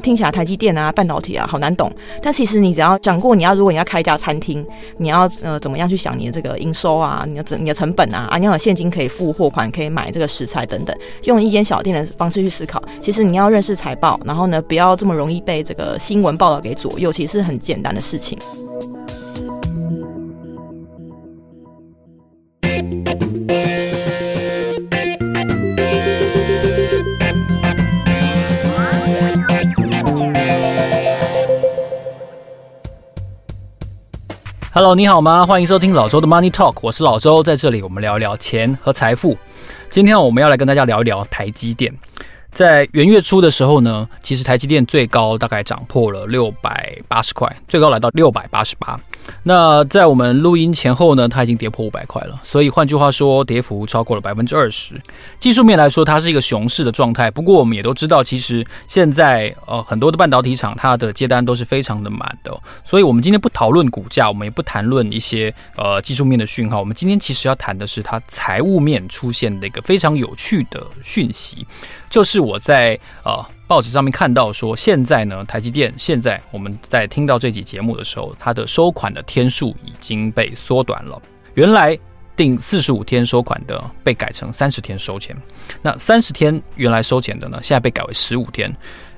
听起来台积电啊、半导体啊好难懂，但其实你只要讲过，你要如果你要开一家餐厅，你要呃怎么样去想你的这个营收啊，你的你的成本啊，啊你要有现金可以付货款，可以买这个食材等等，用一间小店的方式去思考，其实你要认识财报，然后呢不要这么容易被这个新闻报道给左右，其实是很简单的事情。Hello，你好吗？欢迎收听老周的 Money Talk，我是老周，在这里我们聊一聊钱和财富。今天我们要来跟大家聊一聊台积电。在元月初的时候呢，其实台积电最高大概涨破了六百八十块，最高来到六百八十八。那在我们录音前后呢，它已经跌破五百块了。所以换句话说，跌幅超过了百分之二十。技术面来说，它是一个熊市的状态。不过我们也都知道，其实现在呃很多的半导体厂它的接单都是非常的满的。所以我们今天不讨论股价，我们也不谈论一些呃技术面的讯号。我们今天其实要谈的是它财务面出现的一个非常有趣的讯息。就是我在呃报纸上面看到说，现在呢，台积电现在我们在听到这集节目的时候，它的收款的天数已经被缩短了。原来定四十五天收款的被改成三十天收钱，那三十天原来收钱的呢，现在被改为十五天。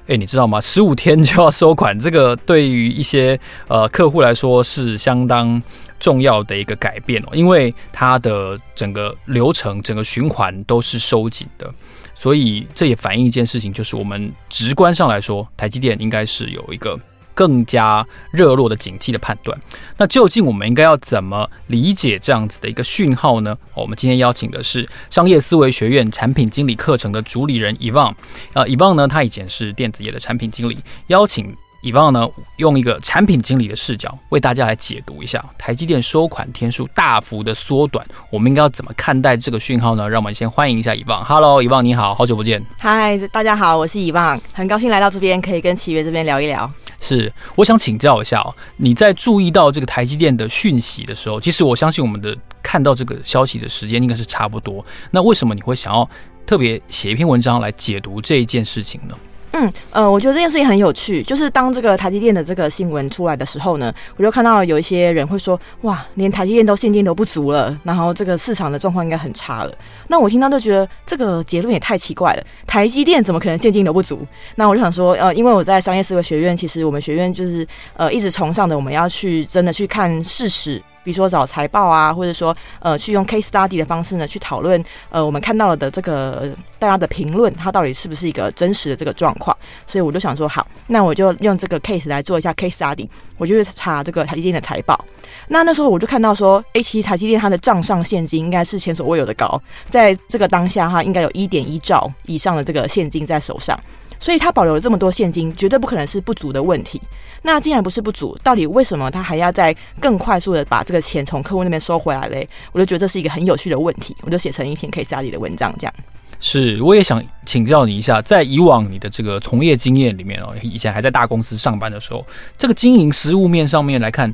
诶，你知道吗？十五天就要收款，这个对于一些呃客户来说是相当重要的一个改变哦，因为它的整个流程、整个循环都是收紧的。所以这也反映一件事情，就是我们直观上来说，台积电应该是有一个更加热络的景气的判断。那究竟我们应该要怎么理解这样子的一个讯号呢？我们今天邀请的是商业思维学院产品经理课程的主理人伊旺。呃，伊旺呢，他以前是电子业的产品经理，邀请。以往呢，用一个产品经理的视角为大家来解读一下台积电收款天数大幅的缩短，我们应该要怎么看待这个讯号呢？让我们先欢迎一下以往。Hello，以往你好，好久不见。嗨，大家好，我是以往，很高兴来到这边，可以跟奇岳这边聊一聊。是，我想请教一下哦，你在注意到这个台积电的讯息的时候，其实我相信我们的看到这个消息的时间应该是差不多。那为什么你会想要特别写一篇文章来解读这一件事情呢？嗯，呃，我觉得这件事情很有趣。就是当这个台积电的这个新闻出来的时候呢，我就看到有一些人会说，哇，连台积电都现金流不足了，然后这个市场的状况应该很差了。那我听到就觉得这个结论也太奇怪了，台积电怎么可能现金流不足？那我就想说，呃，因为我在商业思维学院，其实我们学院就是呃一直崇尚的，我们要去真的去看事实。比如说找财报啊，或者说呃，去用 case study 的方式呢，去讨论呃，我们看到了的这个大家的评论，它到底是不是一个真实的这个状况？所以我就想说，好，那我就用这个 case 来做一下 case study，我就去查这个台积电的财报。那那时候我就看到说，诶，其实台积电它的账上现金应该是前所未有的高，在这个当下哈，应该有一点一兆以上的这个现金在手上。所以他保留了这么多现金，绝对不可能是不足的问题。那既然不是不足，到底为什么他还要再更快速的把这个钱从客户那边收回来嘞？我就觉得这是一个很有趣的问题，我就写成一篇 case study 的文章，这样。是，我也想请教你一下，在以往你的这个从业经验里面哦，以前还在大公司上班的时候，这个经营实务面上面来看。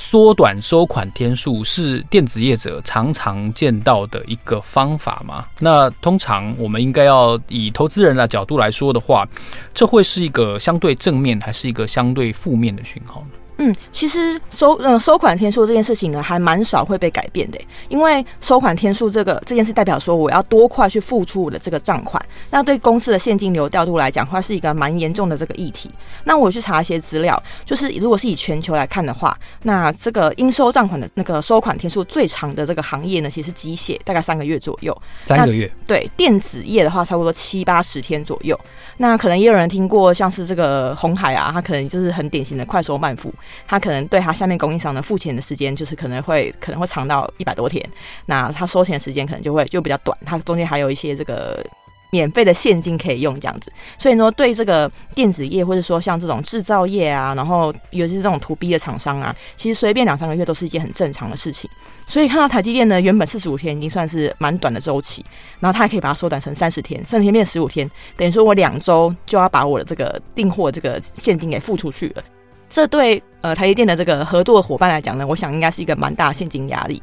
缩短收款天数是电子业者常常见到的一个方法吗？那通常我们应该要以投资人的角度来说的话，这会是一个相对正面还是一个相对负面的讯号呢？嗯，其实收呃收款天数这件事情呢，还蛮少会被改变的，因为收款天数这个这件事代表说我要多快去付出我的这个账款，那对公司的现金流调度来讲，话是一个蛮严重的这个议题。那我去查一些资料，就是如果是以全球来看的话，那这个应收账款的那个收款天数最长的这个行业呢，其实是机械，大概三个月左右。三个月。对，电子业的话，差不多七八十天左右。那可能也有人听过，像是这个红海啊，它可能就是很典型的快收慢付。他可能对他下面供应商的付钱的时间，就是可能会可能会长到一百多天，那他收钱的时间可能就会就比较短，他中间还有一些这个免费的现金可以用这样子，所以呢，对这个电子业或者说像这种制造业啊，然后尤其是这种 to B 的厂商啊，其实随便两三个月都是一件很正常的事情。所以看到台积电呢，原本四十五天已经算是蛮短的周期，然后他还可以把它缩短成三十天，三十天变十五天，等于说我两周就要把我的这个订货这个现金给付出去了。这对呃台积电的这个合作伙伴来讲呢，我想应该是一个蛮大的现金压力。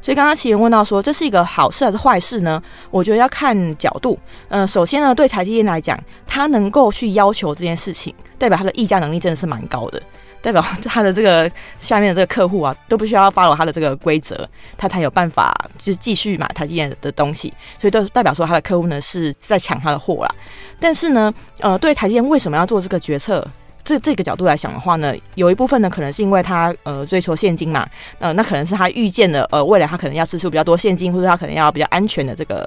所以刚刚奇缘问到说，这是一个好事还是坏事呢？我觉得要看角度。呃，首先呢，对台积电来讲，它能够去要求这件事情，代表它的议价能力真的是蛮高的。代表他的这个下面的这个客户啊，都不需要 follow 他的这个规则，他才有办法就是继续买台积电的东西，所以都代表说他的客户呢是在抢他的货啦。但是呢，呃，对台积电为什么要做这个决策？这这个角度来讲的话呢，有一部分呢可能是因为他呃追求现金嘛，呃，那可能是他预见了呃未来他可能要支出比较多现金，或者他可能要比较安全的这个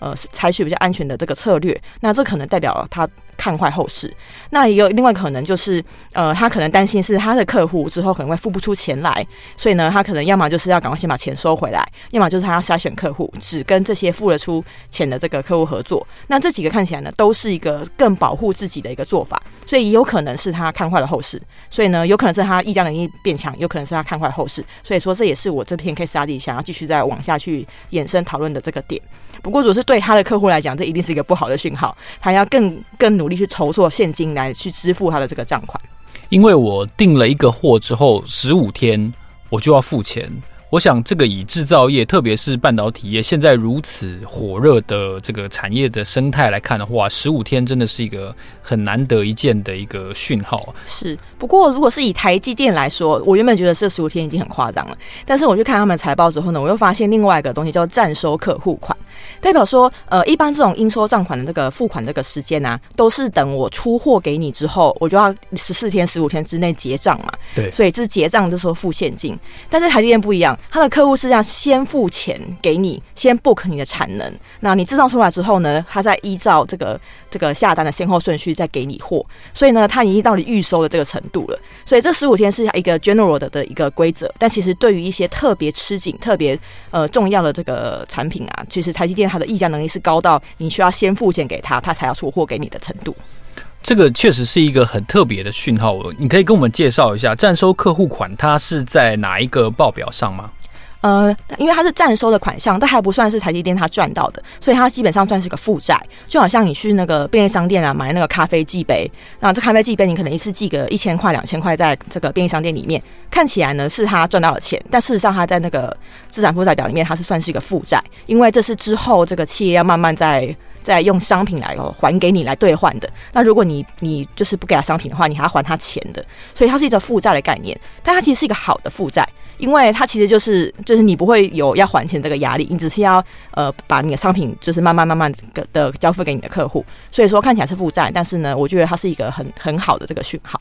呃采取比较安全的这个策略，那这可能代表他。看坏后市，那也有另外可能就是，呃，他可能担心是他的客户之后可能会付不出钱来，所以呢，他可能要么就是要赶快先把钱收回来，要么就是他要筛选客户，只跟这些付得出钱的这个客户合作。那这几个看起来呢，都是一个更保护自己的一个做法，所以也有可能是他看坏了后市，所以呢，有可能是他议价能力变强，有可能是他看坏后市，所以说这也是我这篇 case study 想要继续再往下去延伸讨论的这个点。不过，如果是对他的客户来讲，这一定是一个不好的讯号，他要更更努力去筹措现金来去支付他的这个账款。因为我订了一个货之后，十五天我就要付钱。我想，这个以制造业，特别是半导体业，现在如此火热的这个产业的生态来看的话，十五天真的是一个很难得一见的一个讯号。是，不过如果是以台积电来说，我原本觉得这十五天已经很夸张了，但是我去看他们财报之后呢，我又发现另外一个东西叫暂收客户款，代表说，呃，一般这种应收账款的那个付款这个时间呢、啊，都是等我出货给你之后，我就要十四天、十五天之内结账嘛。对，所以这是结账的时候付现金，但是台积电不一样。他的客户是要先付钱给你，先 book 你的产能，那你制造出来之后呢，他再依照这个这个下单的先后顺序再给你货，所以呢，他已经到你预收的这个程度了。所以这十五天是一个 general 的的一个规则，但其实对于一些特别吃紧、特别呃重要的这个产品啊，其实台积电它的议价能力是高到你需要先付钱给他，他才要出货给你的程度。这个确实是一个很特别的讯号，你可以跟我们介绍一下暂收客户款，它是在哪一个报表上吗？呃，因为它是暂收的款项，但还不算是台积电它赚到的，所以它基本上算是个负债。就好像你去那个便利商店啊买那个咖啡寄杯，那这咖啡寄杯你可能一次寄个一千块、两千块在这个便利商店里面，看起来呢是他赚到了钱，但事实上他在那个资产负债表里面它是算是一个负债，因为这是之后这个企业要慢慢在再用商品来还给你来兑换的。那如果你你就是不给他商品的话，你还要还他钱的，所以它是一个负债的概念，但它其实是一个好的负债。因为它其实就是就是你不会有要还钱这个压力，你只是要呃把你的商品就是慢慢慢慢的交付给你的客户，所以说看起来是负债，但是呢，我觉得它是一个很很好的这个讯号。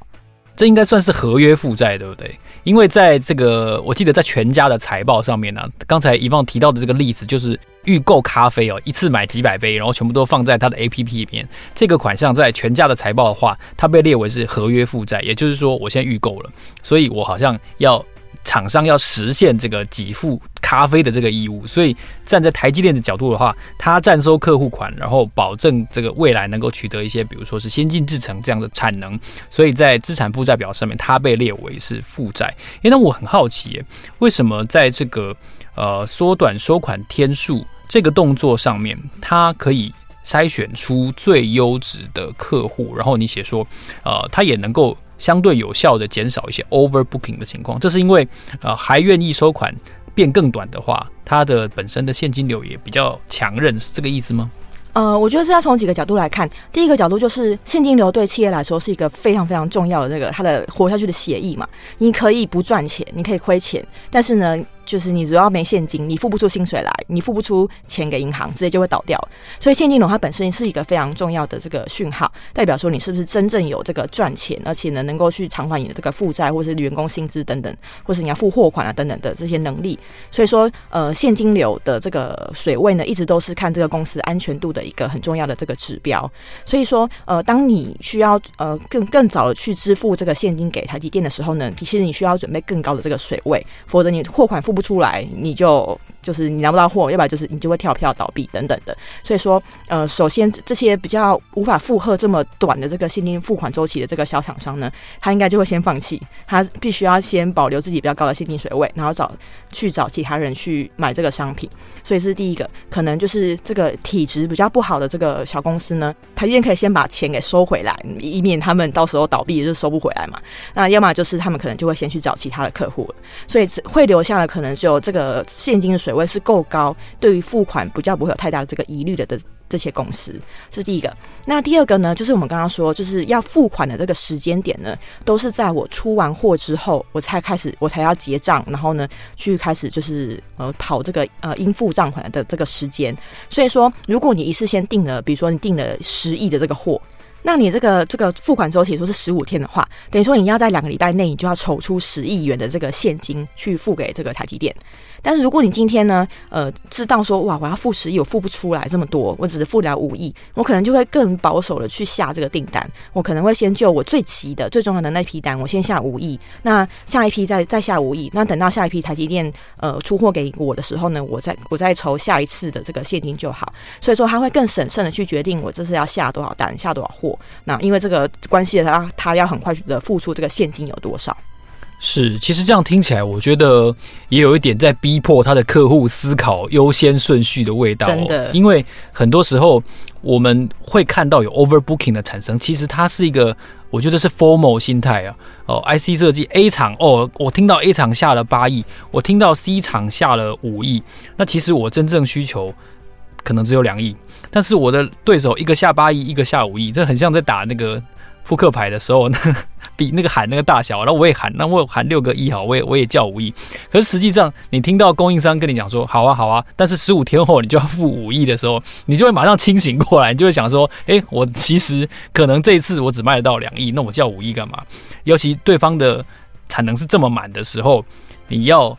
这应该算是合约负债，对不对？因为在这个我记得在全家的财报上面呢、刚才一旺提到的这个例子就是预购咖啡哦，一次买几百杯，然后全部都放在他的 APP 里面。这个款项在全家的财报的话，它被列为是合约负债，也就是说我现在预购了，所以我好像要。厂商要实现这个给付咖啡的这个义务，所以站在台积电的角度的话，它暂收客户款，然后保证这个未来能够取得一些，比如说是先进制程这样的产能，所以在资产负债表上面，它被列为是负债。诶，那我很好奇，为什么在这个呃缩短收款天数这个动作上面，它可以筛选出最优质的客户，然后你写说，呃，它也能够。相对有效的减少一些 overbooking 的情况，这是因为呃还愿意收款变更短的话，它的本身的现金流也比较强韧，是这个意思吗？呃，我觉得是要从几个角度来看。第一个角度就是现金流对企业来说是一个非常非常重要的这个它的活下去的协议嘛。你可以不赚钱，你可以亏钱，但是呢。就是你只要没现金，你付不出薪水来，你付不出钱给银行，直接就会倒掉。所以现金流它本身是一个非常重要的这个讯号，代表说你是不是真正有这个赚钱，而且呢能够去偿还你的这个负债，或是员工薪资等等，或是你要付货款啊等等的这些能力。所以说，呃，现金流的这个水位呢，一直都是看这个公司安全度的一个很重要的这个指标。所以说，呃，当你需要呃更更早的去支付这个现金给台积电的时候呢，其实你需要准备更高的这个水位，否则你货款付不出来，你就就是你拿不到货，要不然就是你就会跳票倒闭等等的。所以说，呃，首先这些比较无法负荷这么短的这个现金付款周期的这个小厂商呢，他应该就会先放弃，他必须要先保留自己比较高的现金水位，然后找去找其他人去买这个商品。所以是第一个，可能就是这个体质比较不好的这个小公司呢，他一定可以先把钱给收回来，以免他们到时候倒闭就收不回来嘛。那要么就是他们可能就会先去找其他的客户了，所以会留下的可能只有这个现金的水位是够高，对于付款比较不会有太大的这个疑虑的的这些公司，这是第一个。那第二个呢，就是我们刚刚说，就是要付款的这个时间点呢，都是在我出完货之后，我才开始，我才要结账，然后呢，去开始就是呃跑这个呃应付账款的这个时间。所以说，如果你一次先订了，比如说你订了十亿的这个货。那你这个这个付款周期说是十五天的话，等于说你要在两个礼拜内，你就要筹出十亿元的这个现金去付给这个台积电。但是如果你今天呢，呃，知道说哇，我要付十亿，我付不出来这么多，我只是付了五亿，我可能就会更保守的去下这个订单。我可能会先就我最急的、最重要的那批单，我先下五亿。那下一批再再下五亿。那等到下一批台积电呃出货给我的时候呢，我再我再筹下一次的这个现金就好。所以说他会更审慎的去决定我这次要下多少单，下多少货。那因为这个关系他他要很快的付出这个现金有多少。是，其实这样听起来，我觉得也有一点在逼迫他的客户思考优先顺序的味道。真的，因为很多时候我们会看到有 overbooking 的产生，其实它是一个，我觉得是 formal 心态啊。哦，IC 设计 A 厂哦，我听到 A 厂下了八亿，我听到 C 厂下了五亿，那其实我真正需求可能只有两亿，但是我的对手一个下八亿，一个下五亿，这很像在打那个。扑克牌的时候呢，比那个喊那个大小，然后我也喊，那我喊六个亿好，我也我也叫五亿。可是实际上，你听到供应商跟你讲说好啊好啊，但是十五天后你就要付五亿的时候，你就会马上清醒过来，你就会想说，哎，我其实可能这一次我只卖得到两亿，那我叫五亿干嘛？尤其对方的产能是这么满的时候，你要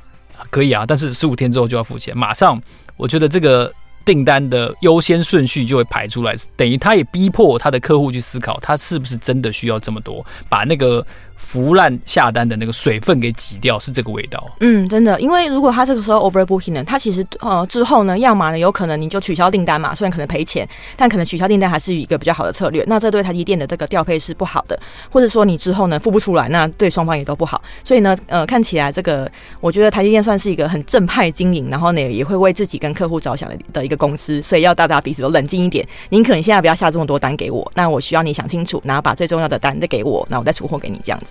可以啊，但是十五天之后就要付钱，马上我觉得这个。订单的优先顺序就会排出来，等于他也逼迫他的客户去思考，他是不是真的需要这么多，把那个。腐烂下单的那个水分给挤掉，是这个味道。嗯，真的，因为如果他这个时候 overbooking 呢，他其实呃之后呢，要么呢有可能你就取消订单嘛，虽然可能赔钱，但可能取消订单还是一个比较好的策略。那这对台积电的这个调配是不好的，或者说你之后呢付不出来，那对双方也都不好。所以呢，呃，看起来这个我觉得台积电算是一个很正派经营，然后呢也会为自己跟客户着想的的一个公司。所以要大家彼此都冷静一点，您可能现在不要下这么多单给我，那我需要你想清楚，然后把最重要的单再给我，那我再出货给你这样子。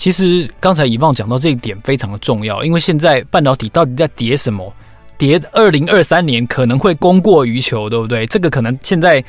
其实刚才以望讲到这一点非常的重要，因为现在半导体到底在跌什么？跌二零二三年可能会供过于求，对不对？这个可能现在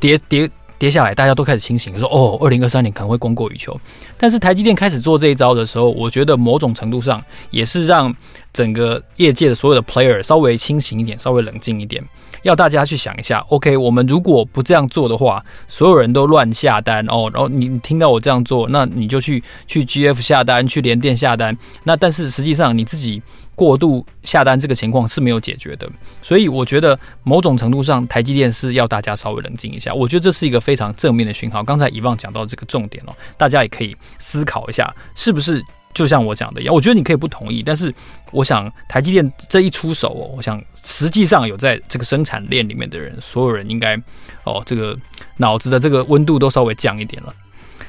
跌跌跌下来，大家都开始清醒，说哦，二零二三年可能会供过于求。但是台积电开始做这一招的时候，我觉得某种程度上也是让整个业界的所有的 player 稍微清醒一点，稍微冷静一点。要大家去想一下，OK，我们如果不这样做的话，所有人都乱下单哦，然后你听到我这样做，那你就去去 GF 下单，去联电下单，那但是实际上你自己过度下单这个情况是没有解决的，所以我觉得某种程度上，台积电是要大家稍微冷静一下，我觉得这是一个非常正面的讯号。刚才以望讲到这个重点哦，大家也可以思考一下，是不是？就像我讲的一样，我觉得你可以不同意，但是我想台积电这一出手哦，我想实际上有在这个生产链里面的人，所有人应该哦，这个脑子的这个温度都稍微降一点了。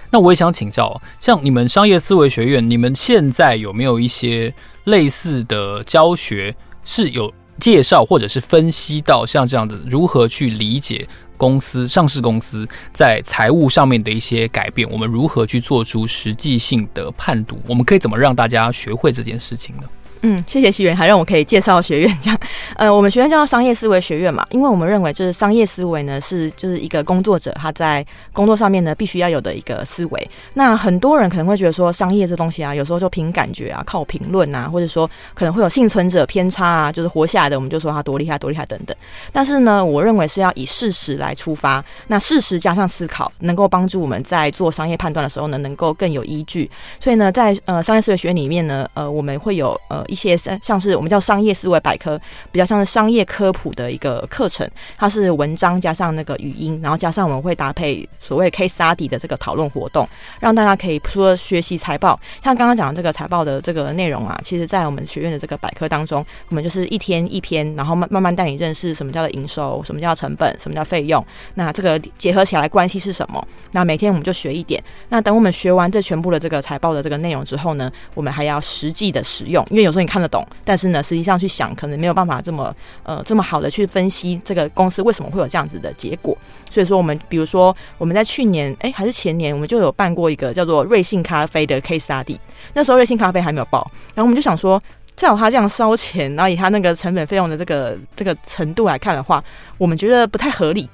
那我也想请教，像你们商业思维学院，你们现在有没有一些类似的教学是有介绍或者是分析到像这样子如何去理解？公司上市公司在财务上面的一些改变，我们如何去做出实际性的判读？我们可以怎么让大家学会这件事情呢？嗯，谢谢希元，还让我可以介绍学院这样。呃，我们学院叫做商业思维学院嘛，因为我们认为就是商业思维呢是就是一个工作者他在工作上面呢必须要有的一个思维。那很多人可能会觉得说商业这东西啊，有时候就凭感觉啊，靠评论啊，或者说可能会有幸存者偏差啊，就是活下来的我们就说他多厉害多厉害等等。但是呢，我认为是要以事实来出发，那事实加上思考，能够帮助我们在做商业判断的时候呢，能够更有依据。所以呢，在呃商业思维学院里面呢，呃，我们会有呃。一些像像是我们叫商业思维百科，比较像是商业科普的一个课程，它是文章加上那个语音，然后加上我们会搭配所谓 case study 的这个讨论活动，让大家可以除了学习财报，像刚刚讲的这个财报的这个内容啊，其实在我们学院的这个百科当中，我们就是一天一篇，然后慢慢慢带你认识什么叫做营收，什么叫成本，什么叫费用，那这个结合起来关系是什么？那每天我们就学一点，那等我们学完这全部的这个财报的这个内容之后呢，我们还要实际的使用，因为有时你看得懂，但是呢，实际上去想可能没有办法这么呃这么好的去分析这个公司为什么会有这样子的结果。所以说，我们比如说我们在去年哎还是前年，我们就有办过一个叫做瑞幸咖啡的 case study，那时候瑞幸咖啡还没有报，然后我们就想说，照他这样烧钱，然后以他那个成本费用的这个这个程度来看的话，我们觉得不太合理。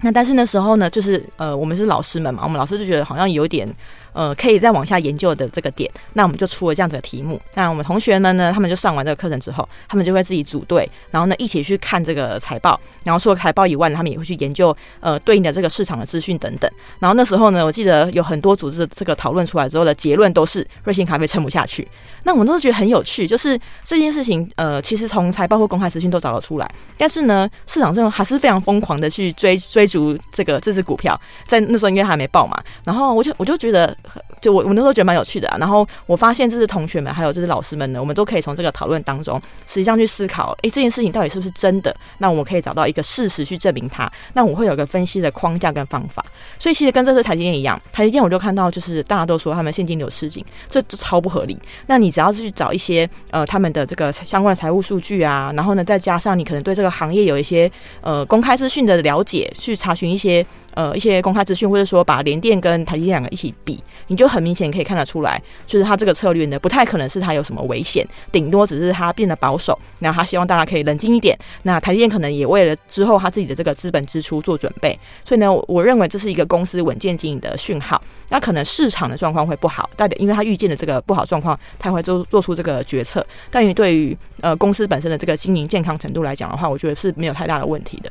那但是那时候呢，就是呃，我们是老师们嘛，我们老师就觉得好像有点。呃，可以再往下研究的这个点，那我们就出了这样子的题目。那我们同学们呢，他们就上完这个课程之后，他们就会自己组队，然后呢一起去看这个财报。然后除了财报以外呢，他们也会去研究呃对应的这个市场的资讯等等。然后那时候呢，我记得有很多组织这个讨论出来之后的结论都是瑞幸咖啡撑不下去。那我们都是觉得很有趣，就是这件事情呃，其实从财报或公开资讯都找得出来，但是呢，市场上还是非常疯狂的去追追逐这个这支股票。在那时候因为还没报嘛，然后我就我就觉得。就我我那时候觉得蛮有趣的啊，然后我发现这是同学们还有就是老师们呢，我们都可以从这个讨论当中实际上去思考，诶，这件事情到底是不是真的？那我们可以找到一个事实去证明它。那我会有个分析的框架跟方法。所以其实跟这次台积电一样，台积电我就看到就是大家都说他们现金流吃紧，这这超不合理。那你只要是去找一些呃他们的这个相关的财务数据啊，然后呢再加上你可能对这个行业有一些呃公开资讯的了解，去查询一些呃一些公开资讯，或者说把联电跟台积电两个一起比，你就很明显可以看得出来，就是他这个策略呢，不太可能是他有什么危险，顶多只是他变得保守。那他希望大家可以冷静一点。那台积电可能也为了之后他自己的这个资本支出做准备。所以呢，我认为这是一个公司稳健经营的讯号。那可能市场的状况会不好，代表因为他预见的这个不好状况，他会做做出这个决策。但于对于呃公司本身的这个经营健康程度来讲的话，我觉得是没有太大的问题的。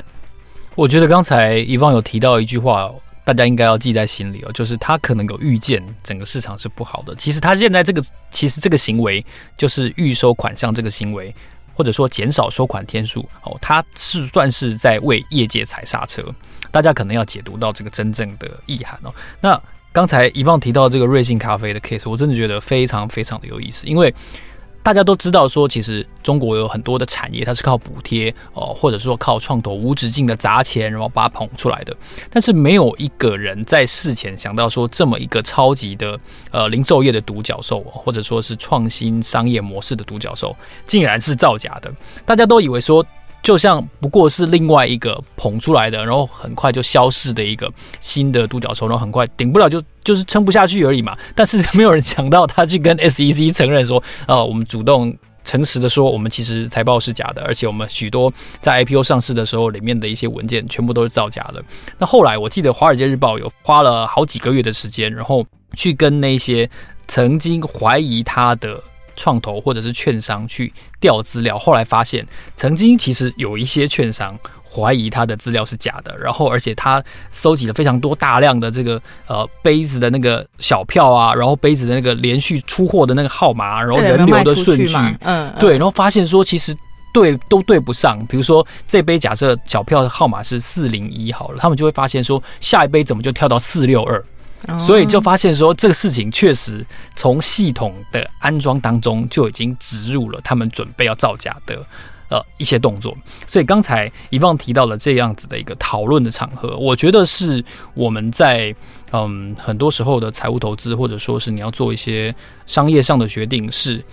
我觉得刚才宜芳有提到一句话。大家应该要记在心里哦，就是他可能有预见整个市场是不好的。其实他现在这个，其实这个行为就是预收款项这个行为，或者说减少收款天数哦，他是算是在为业界踩刹车。大家可能要解读到这个真正的意涵哦。那刚才宜芳提到这个瑞幸咖啡的 case，我真的觉得非常非常的有意思，因为。大家都知道，说其实中国有很多的产业，它是靠补贴哦，或者说靠创投无止境的砸钱，然后把它捧出来的。但是没有一个人在事前想到说，这么一个超级的呃零售业的独角兽，或者说是创新商业模式的独角兽，竟然是造假的。大家都以为说。就像不过是另外一个捧出来的，然后很快就消失的一个新的独角兽，然后很快顶不了就就是撑不下去而已嘛。但是没有人想到他去跟 SEC 承认说，啊、呃，我们主动诚实的说，我们其实财报是假的，而且我们许多在 IPO 上市的时候里面的一些文件全部都是造假的。那后来我记得《华尔街日报》有花了好几个月的时间，然后去跟那些曾经怀疑他的。创投或者是券商去调资料，后来发现曾经其实有一些券商怀疑他的资料是假的，然后而且他搜集了非常多大量的这个呃杯子的那个小票啊，然后杯子的那个连续出货的那个号码，然后人流的顺序，嗯，对，然后发现说其实对都对不上，比如说这杯假设小票的号码是四零一好了，他们就会发现说下一杯怎么就跳到四六二。所以就发现说，这个事情确实从系统的安装当中就已经植入了他们准备要造假的呃一些动作。所以刚才一望提到了这样子的一个讨论的场合，我觉得是我们在嗯很多时候的财务投资，或者说是你要做一些商业上的决定是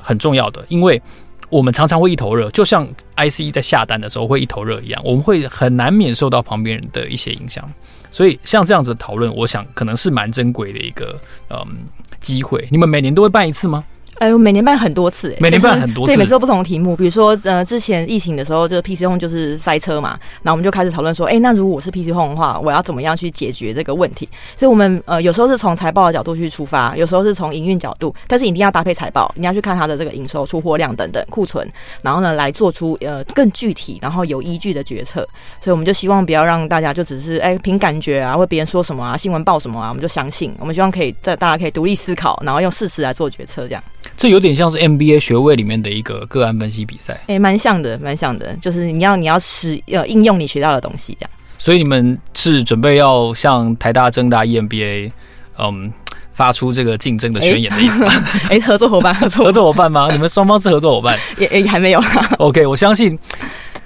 很重要的，因为我们常常会一头热，就像 I C E 在下单的时候会一头热一样，我们会很难免受到旁边人的一些影响。所以像这样子的讨论，我想可能是蛮珍贵的一个嗯机会。你们每年都会办一次吗？哎，我每年办很多次，每年办很多次，对，每次都不同的题目。比如说，呃，之前疫情的时候，就是 PC Home 就是塞车嘛，然后我们就开始讨论说，哎，那如果我是 PC Home 的话，我要怎么样去解决这个问题？所以，我们呃有时候是从财报的角度去出发，有时候是从营运角度，但是一定要搭配财报，你要去看它的这个营收、出货量等等库存，然后呢来做出呃更具体，然后有依据的决策。所以，我们就希望不要让大家就只是哎凭感觉啊，或别人说什么啊，新闻报什么啊，我们就相信。我们希望可以在大家可以独立思考，然后用事实来做决策，这样。这有点像是 MBA 学位里面的一个个案分析比赛。哎、欸，蛮像的，蛮像的，就是你要你要使呃应用你学到的东西这样。所以你们是准备要向台大、政大 EMBA，嗯，发出这个竞争的宣言的意思吗？哎、欸欸，合作伙伴，合作合作伙伴吗？你们双方是合作伙伴？也也还没有啦。OK，我相信。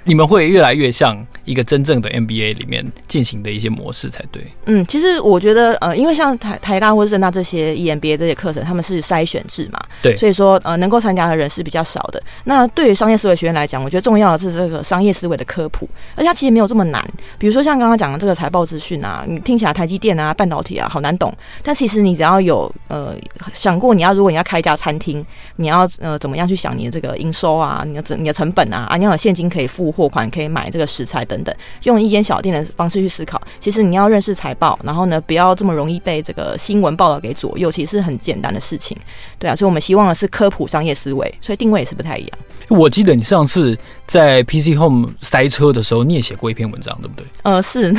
你们会越来越像一个真正的 MBA 里面进行的一些模式才对。嗯，其实我觉得，呃，因为像台台大或者政大这些 EMBA 这些课程，他们是筛选制嘛，对，所以说，呃，能够参加的人是比较少的。那对于商业思维学院来讲，我觉得重要的是这个商业思维的科普，而且它其实没有这么难。比如说像刚刚讲的这个财报资讯啊，你听起来台积电啊、半导体啊好难懂，但其实你只要有呃想过，你要如果你要开一家餐厅，你要呃怎么样去想你的这个营收啊，你的你的成本啊，啊，你要有现金可以付货款，可以买。这个食材等等，用一间小店的方式去思考。其实你要认识财报，然后呢，不要这么容易被这个新闻报道给左右，其实是很简单的事情。对啊，所以我们希望的是科普商业思维，所以定位也是不太一样。我记得你上次在 PC Home 塞车的时候，你也写过一篇文章，对不对？呃，是。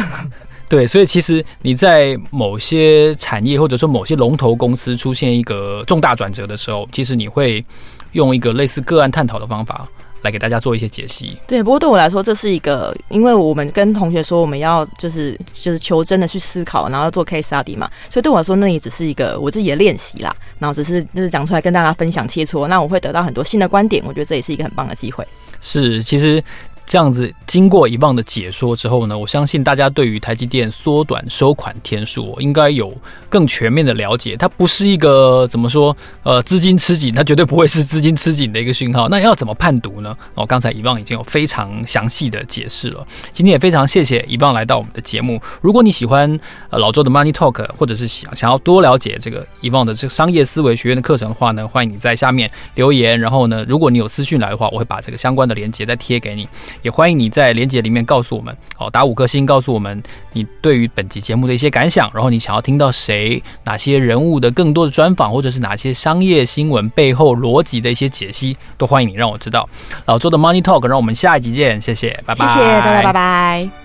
对，所以其实你在某些产业或者说某些龙头公司出现一个重大转折的时候，其实你会用一个类似个案探讨的方法。来给大家做一些解析。对，不过对我来说，这是一个，因为我们跟同学说我们要就是就是求真的去思考，然后要做 case study 嘛，所以对我来说，那也只是一个我自己的练习啦。然后只是就是讲出来跟大家分享切磋，那我会得到很多新的观点。我觉得这也是一个很棒的机会。是，其实。这样子经过 Yvonne 的解说之后呢，我相信大家对于台积电缩短收款天数应该有更全面的了解。它不是一个怎么说呃资金吃紧，它绝对不会是资金吃紧的一个讯号。那要怎么判读呢？哦，刚才 Yvonne 已经有非常详细的解释了。今天也非常谢谢 Yvonne 来到我们的节目。如果你喜欢呃老周的 Money Talk，或者是想想要多了解这个 Yvonne 的这个商业思维学院的课程的话呢，欢迎你在下面留言。然后呢，如果你有私讯来的话，我会把这个相关的链接再贴给你。也欢迎你在连接里面告诉我们，好，打五颗星告诉我们你对于本集节目的一些感想，然后你想要听到谁、哪些人物的更多的专访，或者是哪些商业新闻背后逻辑的一些解析，都欢迎你让我知道。老周的 Money Talk，让我们下一集见，谢谢，拜拜，谢谢大家，拜拜。